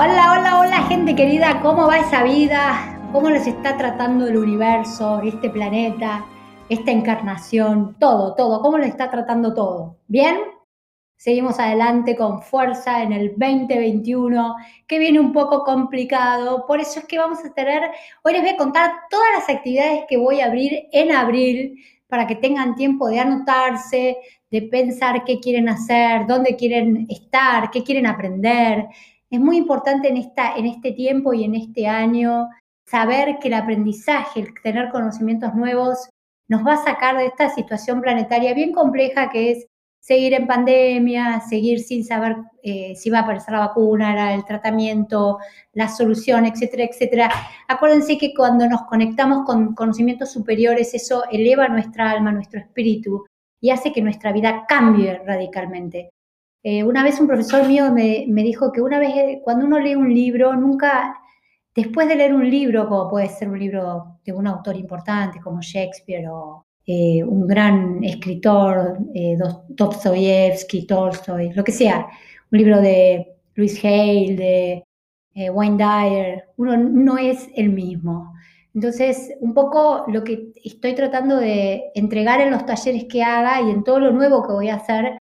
Hola, hola, hola gente querida, ¿cómo va esa vida? ¿Cómo les está tratando el universo, este planeta, esta encarnación? Todo, todo, ¿cómo les está tratando todo? ¿Bien? Seguimos adelante con fuerza en el 2021, que viene un poco complicado. Por eso es que vamos a tener, hoy les voy a contar todas las actividades que voy a abrir en abril para que tengan tiempo de anotarse, de pensar qué quieren hacer, dónde quieren estar, qué quieren aprender, es muy importante en, esta, en este tiempo y en este año saber que el aprendizaje, el tener conocimientos nuevos, nos va a sacar de esta situación planetaria bien compleja que es seguir en pandemia, seguir sin saber eh, si va a aparecer la vacuna, el tratamiento, la solución, etcétera, etcétera. Acuérdense que cuando nos conectamos con conocimientos superiores, eso eleva nuestra alma, nuestro espíritu y hace que nuestra vida cambie radicalmente. Eh, una vez un profesor mío me, dijo que una vez eh, cuando uno lee un libro, nunca, después de leer un libro, como puede ser un libro de un autor importante como Shakespeare o eh, un gran escritor, Dostoyevsky, Tolstoy, lo que sea, un libro de Louis Hale, de Wayne Dyer, uno no es el mismo. Entonces, un poco lo que estoy tratando de entregar en los talleres que haga y en todo lo nuevo que voy a hacer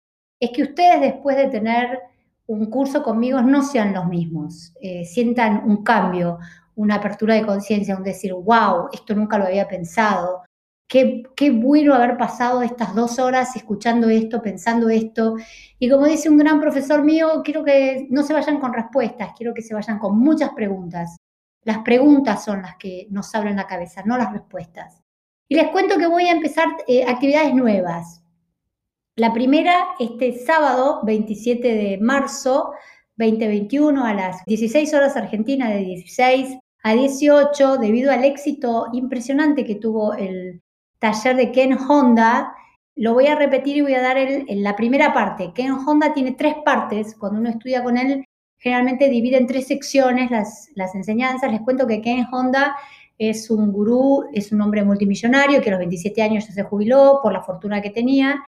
es que ustedes después de tener un curso conmigo no sean los mismos, eh, sientan un cambio, una apertura de conciencia, un decir, wow, esto nunca lo había pensado, qué, bueno haber pasado estas dos horas escuchando esto, pensando esto. Y como dice un gran profesor mío, quiero que no se vayan con respuestas, quiero que se vayan con muchas preguntas. Las preguntas son las que nos abren la cabeza, no las respuestas. Y les cuento que voy a empezar eh, actividades nuevas. La primera, este sábado 27 de marzo 2021 a las 16 horas Argentina, de 16 a 18, debido al éxito impresionante que tuvo el taller de Ken Honda. Lo voy a repetir y voy a dar en la primera parte. Ken Honda tiene tres partes. Cuando uno estudia con él, generalmente divide en tres secciones las, las enseñanzas. Les cuento que Ken Honda es un gurú, es un hombre multimillonario que a los 27 años ya se jubiló por la fortuna que tenía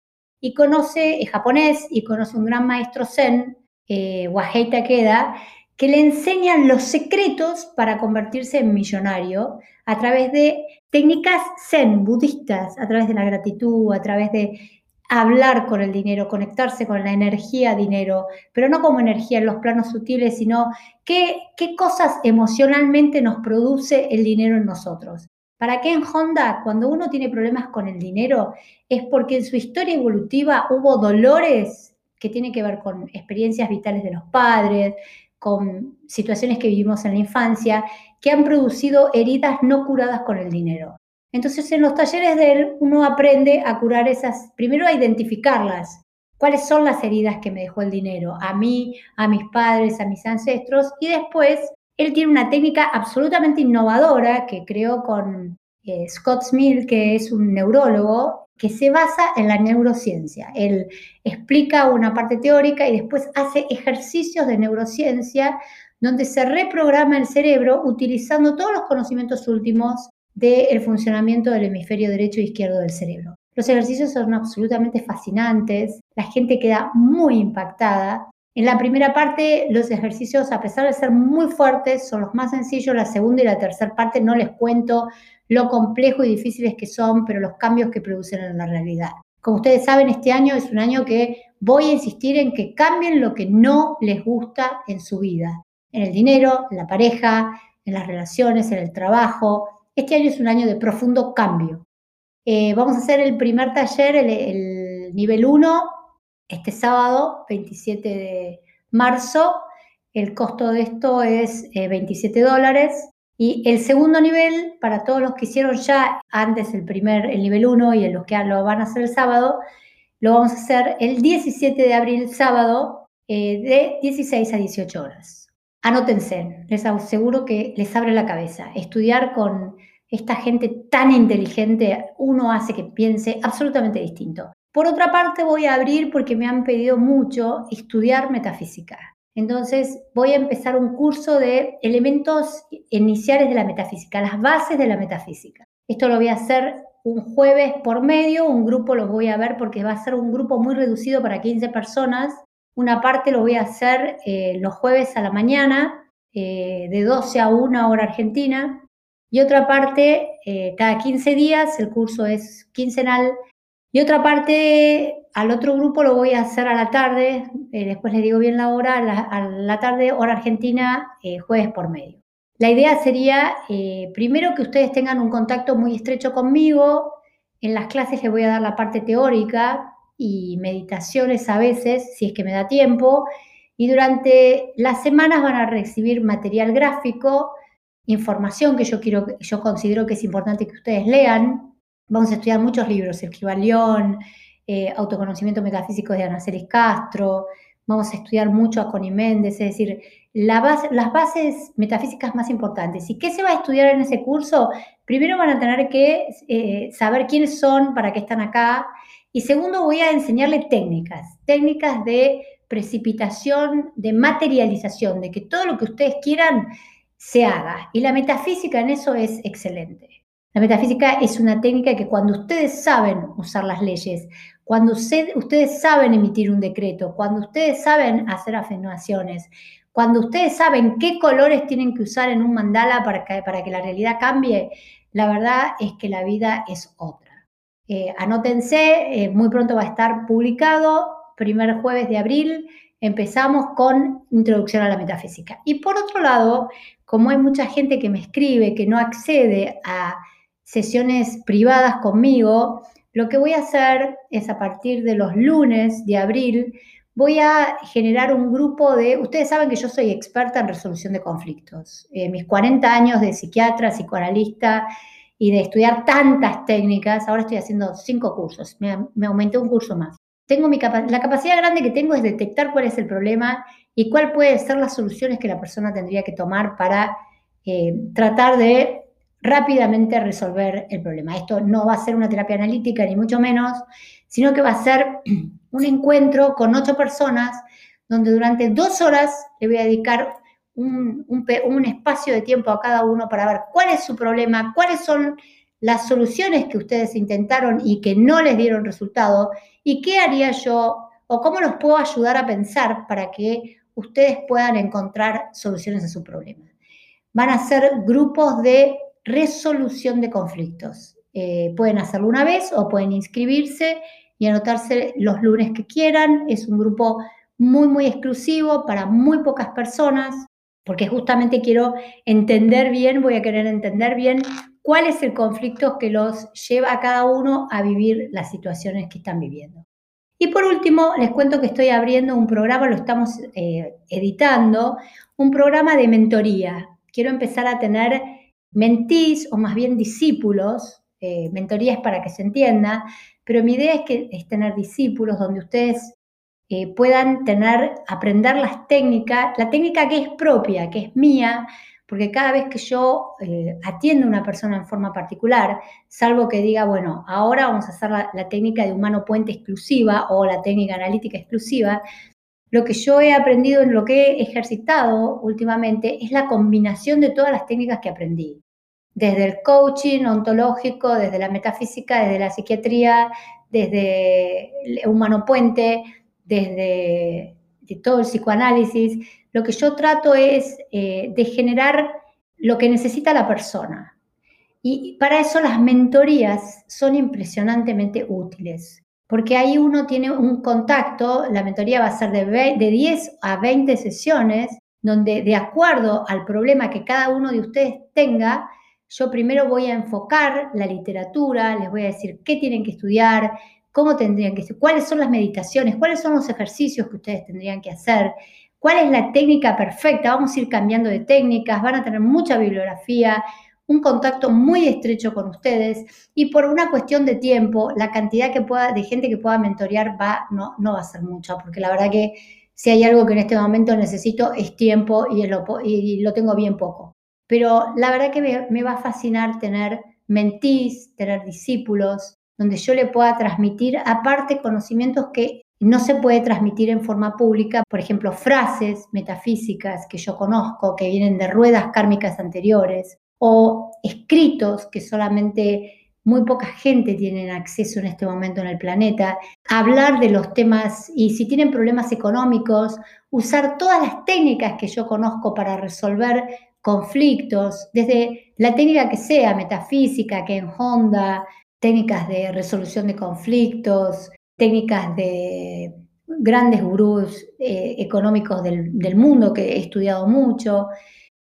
y conoce, es japonés, y conoce un gran maestro zen, eh, Wahei Takeda, que le enseñan los secretos para convertirse en millonario a través de técnicas zen, budistas, a través de la gratitud, a través de hablar con el dinero, conectarse con la energía dinero, pero no como energía en los planos sutiles, sino qué, qué cosas emocionalmente nos produce el dinero en nosotros. Para que en Honda, cuando uno tiene problemas con el dinero, es porque en su historia evolutiva hubo dolores que tienen que ver con experiencias vitales de los padres, con situaciones que vivimos en la infancia, que han producido heridas no curadas con el dinero. Entonces, en los talleres de él, uno aprende a curar esas, primero a identificarlas, cuáles son las heridas que me dejó el dinero, a mí, a mis padres, a mis ancestros, y después él tiene una técnica absolutamente innovadora que creó con eh, Scott Smith, que es un neurólogo, que se basa en la neurociencia. Él explica una parte teórica y después hace ejercicios de neurociencia donde se reprograma el cerebro utilizando todos los conocimientos últimos del funcionamiento del hemisferio derecho e izquierdo del cerebro. Los ejercicios son absolutamente fascinantes, la gente queda muy impactada en la primera parte, los ejercicios, a pesar de ser muy fuertes, son los más sencillos. La segunda y la tercera parte no les cuento lo complejo y difíciles que son, pero los cambios que producen en la realidad. Como ustedes saben, este año es un año que voy a insistir en que cambien lo que no les gusta en su vida, en el dinero, en la pareja, en las relaciones, en el trabajo. Este año es un año de profundo cambio. Eh, vamos a hacer el primer taller, el, el nivel 1, este sábado, 27 de marzo. El costo de esto es 27 eh, dólares. Y el segundo nivel, para todos los que hicieron ya antes el primer, el nivel 1 y los que lo van a hacer el sábado, lo vamos a hacer el 17 de abril, sábado, eh, de 16 a 18 horas. Anótense, les aseguro que les abre la cabeza. Estudiar con esta gente tan inteligente, uno hace que piense absolutamente distinto. Por otra parte, voy a abrir porque me han pedido mucho estudiar metafísica. Entonces, voy a empezar un curso de elementos iniciales de la metafísica, las bases de la metafísica. Esto lo voy a hacer un jueves por medio, un grupo lo voy a ver porque va a ser un grupo muy reducido para 15 personas. Una parte lo voy a hacer eh, los jueves a la mañana eh, de 12 a 1 hora argentina. Y otra parte, eh, cada 15 días, el curso es quincenal. Y otra parte, al otro grupo lo voy a hacer a la tarde, después les digo bien la hora, a la, tarde, hora argentina, jueves por medio. La idea sería, primero, que ustedes tengan un contacto muy estrecho conmigo. En las clases les voy a dar la parte teórica y meditaciones a veces, si es que me da tiempo y durante las semanas van a recibir material gráfico, información que yo quiero, yo considero que es importante que ustedes lean. Vamos a estudiar muchos libros, El eh, Autoconocimiento Metafísico de Ana Celis Castro, vamos a estudiar mucho a Connie Méndez, es decir, las bases metafísicas más importantes. ¿Y qué se va a estudiar en ese curso? Primero van a tener que eh, saber quiénes son, para qué están acá. Y segundo, voy a enseñarles técnicas, técnicas de precipitación, de materialización, de que todo lo que ustedes quieran se haga. Y la metafísica en eso es excelente. La metafísica es una técnica que cuando ustedes saben usar las leyes, cuando ustedes saben emitir un decreto, cuando ustedes saben hacer afirmaciones, cuando ustedes saben qué colores tienen que usar en un mandala para que, para que la realidad cambie, la verdad es que la vida es otra. Eh, anótense, eh, muy pronto va a estar publicado primer jueves de abril, empezamos con introducción a la metafísica. Y por otro lado, como hay mucha gente que me escribe, que no accede a sesiones privadas conmigo, lo que voy a hacer es a partir de los lunes de abril, voy a generar un grupo de, ustedes saben que yo soy experta en resolución de conflictos. Eh, mis 40 años de psiquiatra, psicoanalista y de estudiar tantas técnicas, ahora estoy haciendo cinco cursos, me, me aumenté un curso más tengo mi la capacidad grande que tengo es detectar cuál es el problema y cuál pueden ser las soluciones que la persona tendría que tomar para eh, tratar de rápidamente resolver el problema. Esto no va a ser una terapia analítica, ni mucho menos, sino que va a ser un encuentro con ocho personas donde durante dos horas le voy a dedicar un, un espacio de tiempo a cada uno para ver cuál es su problema, cuáles son las soluciones que ustedes intentaron y que no les dieron resultado y qué haría yo o cómo los puedo ayudar a pensar para que ustedes puedan encontrar soluciones a su problema. Van a ser grupos de resolución de conflictos. Eh, pueden hacerlo una vez o pueden inscribirse y anotarse los lunes que quieran. Es un grupo muy, muy exclusivo para muy pocas personas, porque justamente quiero entender bien, voy a querer entender bien cuál es el conflicto que los lleva a cada uno a vivir las situaciones que están viviendo. Y por último, les cuento que estoy abriendo un programa, lo estamos eh, editando, un programa de mentoría. Quiero empezar a tener mentís o más bien discípulos, eh, mentorías para que se entienda, pero mi idea es que es tener discípulos donde ustedes eh, puedan tener, aprender las técnicas, la técnica que es propia, que es mía, porque cada vez que yo eh, atiendo a una persona en forma particular, salvo que diga, bueno, ahora vamos a hacer la, técnica de humano puente exclusiva o la técnica analítica exclusiva, lo que yo he aprendido en lo que he ejercitado últimamente es la combinación de todas las técnicas que aprendí. Desde el coaching ontológico, desde la metafísica, desde la psiquiatría, desde el humano puente, desde todo el psicoanálisis, lo que yo trato es eh, de generar lo que necesita la persona. Y para eso las mentorías son impresionantemente útiles, porque ahí uno tiene un contacto, la mentoría va a ser de, de 10 a 20 sesiones, donde de acuerdo al problema que cada uno de ustedes tenga, yo primero voy a enfocar la literatura, les voy a decir qué tienen que estudiar, cómo tendrían que cuáles son las meditaciones, cuáles son los ejercicios que ustedes tendrían que hacer, cuál es la técnica perfecta. Vamos a ir cambiando de técnicas, van a tener mucha bibliografía, un contacto muy estrecho con ustedes y por una cuestión de tiempo, la cantidad que pueda, de gente que pueda mentorear va, no, no va a ser mucha, porque la verdad que si hay algo que en este momento necesito es tiempo y lo, y lo tengo bien poco. Pero la verdad que me, va a fascinar tener mentís, tener discípulos, donde yo le pueda transmitir aparte conocimientos que no se puede transmitir en forma pública, por ejemplo, frases metafísicas que yo conozco, que vienen de ruedas kármicas anteriores, o escritos que solamente muy poca gente tiene acceso en este momento en el planeta, hablar de los temas y si tienen problemas económicos, usar todas las técnicas que yo conozco para resolver conflictos, desde la técnica que sea, metafísica, que en Honda, técnicas de resolución de conflictos, técnicas de grandes gurús eh, económicos del, mundo que he estudiado mucho,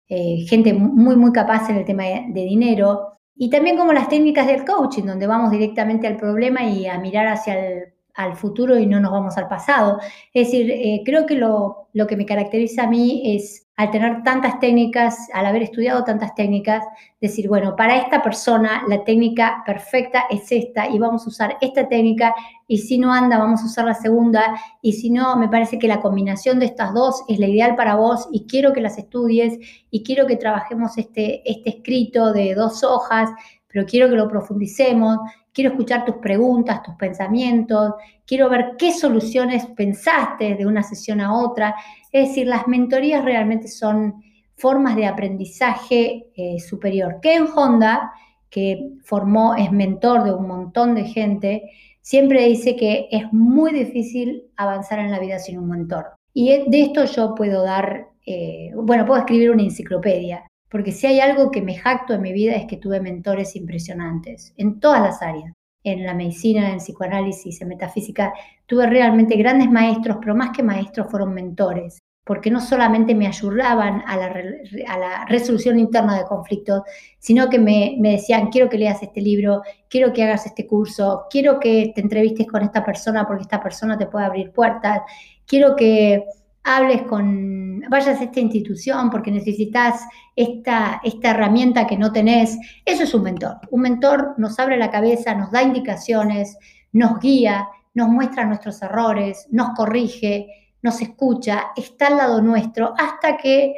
eh, gente muy, muy capaz en el tema de dinero. Y también como las técnicas del coaching, donde vamos directamente al problema y a mirar hacia el al futuro y no nos vamos al pasado. Es decir, eh, creo que lo, lo, que me caracteriza a mí es, al tener tantas técnicas, al haber estudiado tantas técnicas, decir, bueno, para esta persona la técnica perfecta es esta y vamos a usar esta técnica y si no anda, vamos a usar la segunda y si no, me parece que la combinación de estas dos es la ideal para vos y quiero que las estudies y quiero que trabajemos este, este escrito de dos hojas, pero quiero que lo profundicemos quiero escuchar tus preguntas, tus pensamientos, quiero ver qué soluciones pensaste de una sesión a otra. Es decir, las mentorías realmente son formas de aprendizaje eh, superior. Ken Honda, que formó, es mentor de un montón de gente, siempre dice que es muy difícil avanzar en la vida sin un mentor. Y de esto yo puedo dar, eh, bueno, puedo escribir una enciclopedia, porque si hay algo que me jacto en mi vida es que tuve mentores impresionantes en todas las áreas. En la medicina, en psicoanálisis, en metafísica, tuve realmente grandes maestros, pero más que maestros fueron mentores, porque no solamente me ayudaban a la, resolución interna de conflictos, sino que me, me decían, quiero que leas este libro, quiero que hagas este curso, quiero que te entrevistes con esta persona porque esta persona te puede abrir puertas, quiero que hables con, vayas a esta institución porque necesitas esta, esta herramienta que no tenés. Eso es un mentor. Un mentor nos abre la cabeza, nos da indicaciones, nos guía, nos muestra nuestros errores, nos corrige, nos escucha, está al lado nuestro hasta que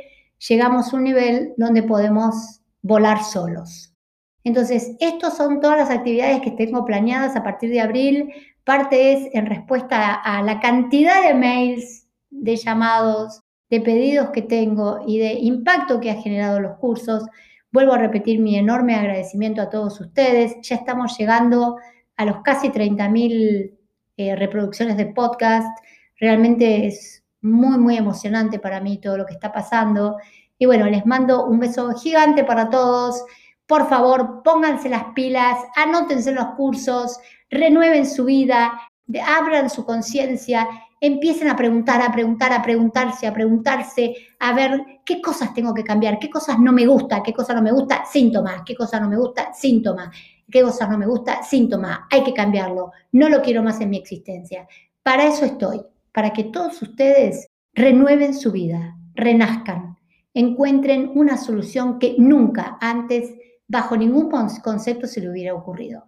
llegamos a un nivel donde podemos volar solos. Entonces, estas son todas las actividades que tengo planeadas a partir de abril. Parte es en respuesta a la cantidad de mails de llamados, de pedidos que tengo y de impacto que ha generado los cursos. Vuelvo a repetir mi enorme agradecimiento a todos ustedes. Ya estamos llegando a los casi 30.000 eh, reproducciones de podcast. Realmente es muy, muy emocionante para mí todo lo que está pasando. Y bueno, les mando un beso gigante para todos. Por favor, pónganse las pilas, anótense los cursos, renueven su vida, abran su conciencia empiecen a preguntar, a preguntar, a preguntarse, a preguntarse, a ver qué cosas tengo que cambiar, qué cosas no me gusta, qué cosas no me gusta, síntomas, qué cosas no me gusta, síntomas, qué cosas no me gusta, síntomas, hay que cambiarlo, no lo quiero más en mi existencia. Para eso estoy, para que todos ustedes renueven su vida, renazcan, encuentren una solución que nunca antes, bajo ningún concepto, se le hubiera ocurrido.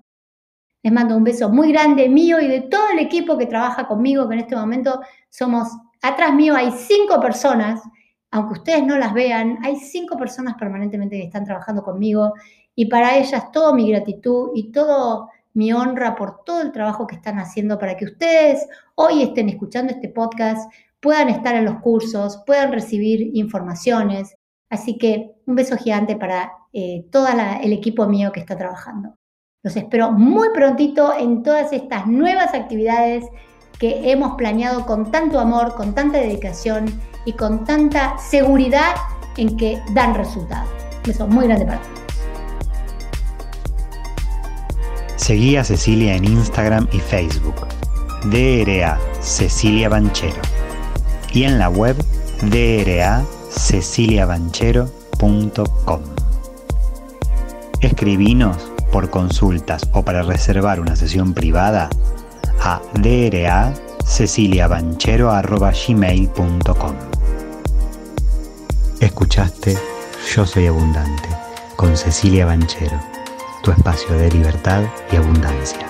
Les mando un beso muy grande mío y de todo el equipo que trabaja conmigo, que en este momento somos, atrás mío hay cinco personas, aunque ustedes no las vean, hay cinco personas permanentemente que están trabajando conmigo y para ellas toda mi gratitud y todo mi honra por todo el trabajo que están haciendo para que ustedes hoy estén escuchando este podcast, puedan estar en los cursos, puedan recibir informaciones. Así que un beso gigante para eh, todo el equipo mío que está trabajando. Los espero muy prontito en todas estas nuevas actividades que hemos planeado con tanto amor, con tanta dedicación y con tanta seguridad en que dan resultados. Un beso muy grande para todos. Seguí a Cecilia en Instagram y Facebook. DRA Cecilia Banchero. Y en la web DRA ceciliabanchero.com. Escribinos por consultas o para reservar una sesión privada a dra ceciliabanchero.gmail.com Escuchaste Yo Soy Abundante con Cecilia Banchero, tu espacio de libertad y abundancia.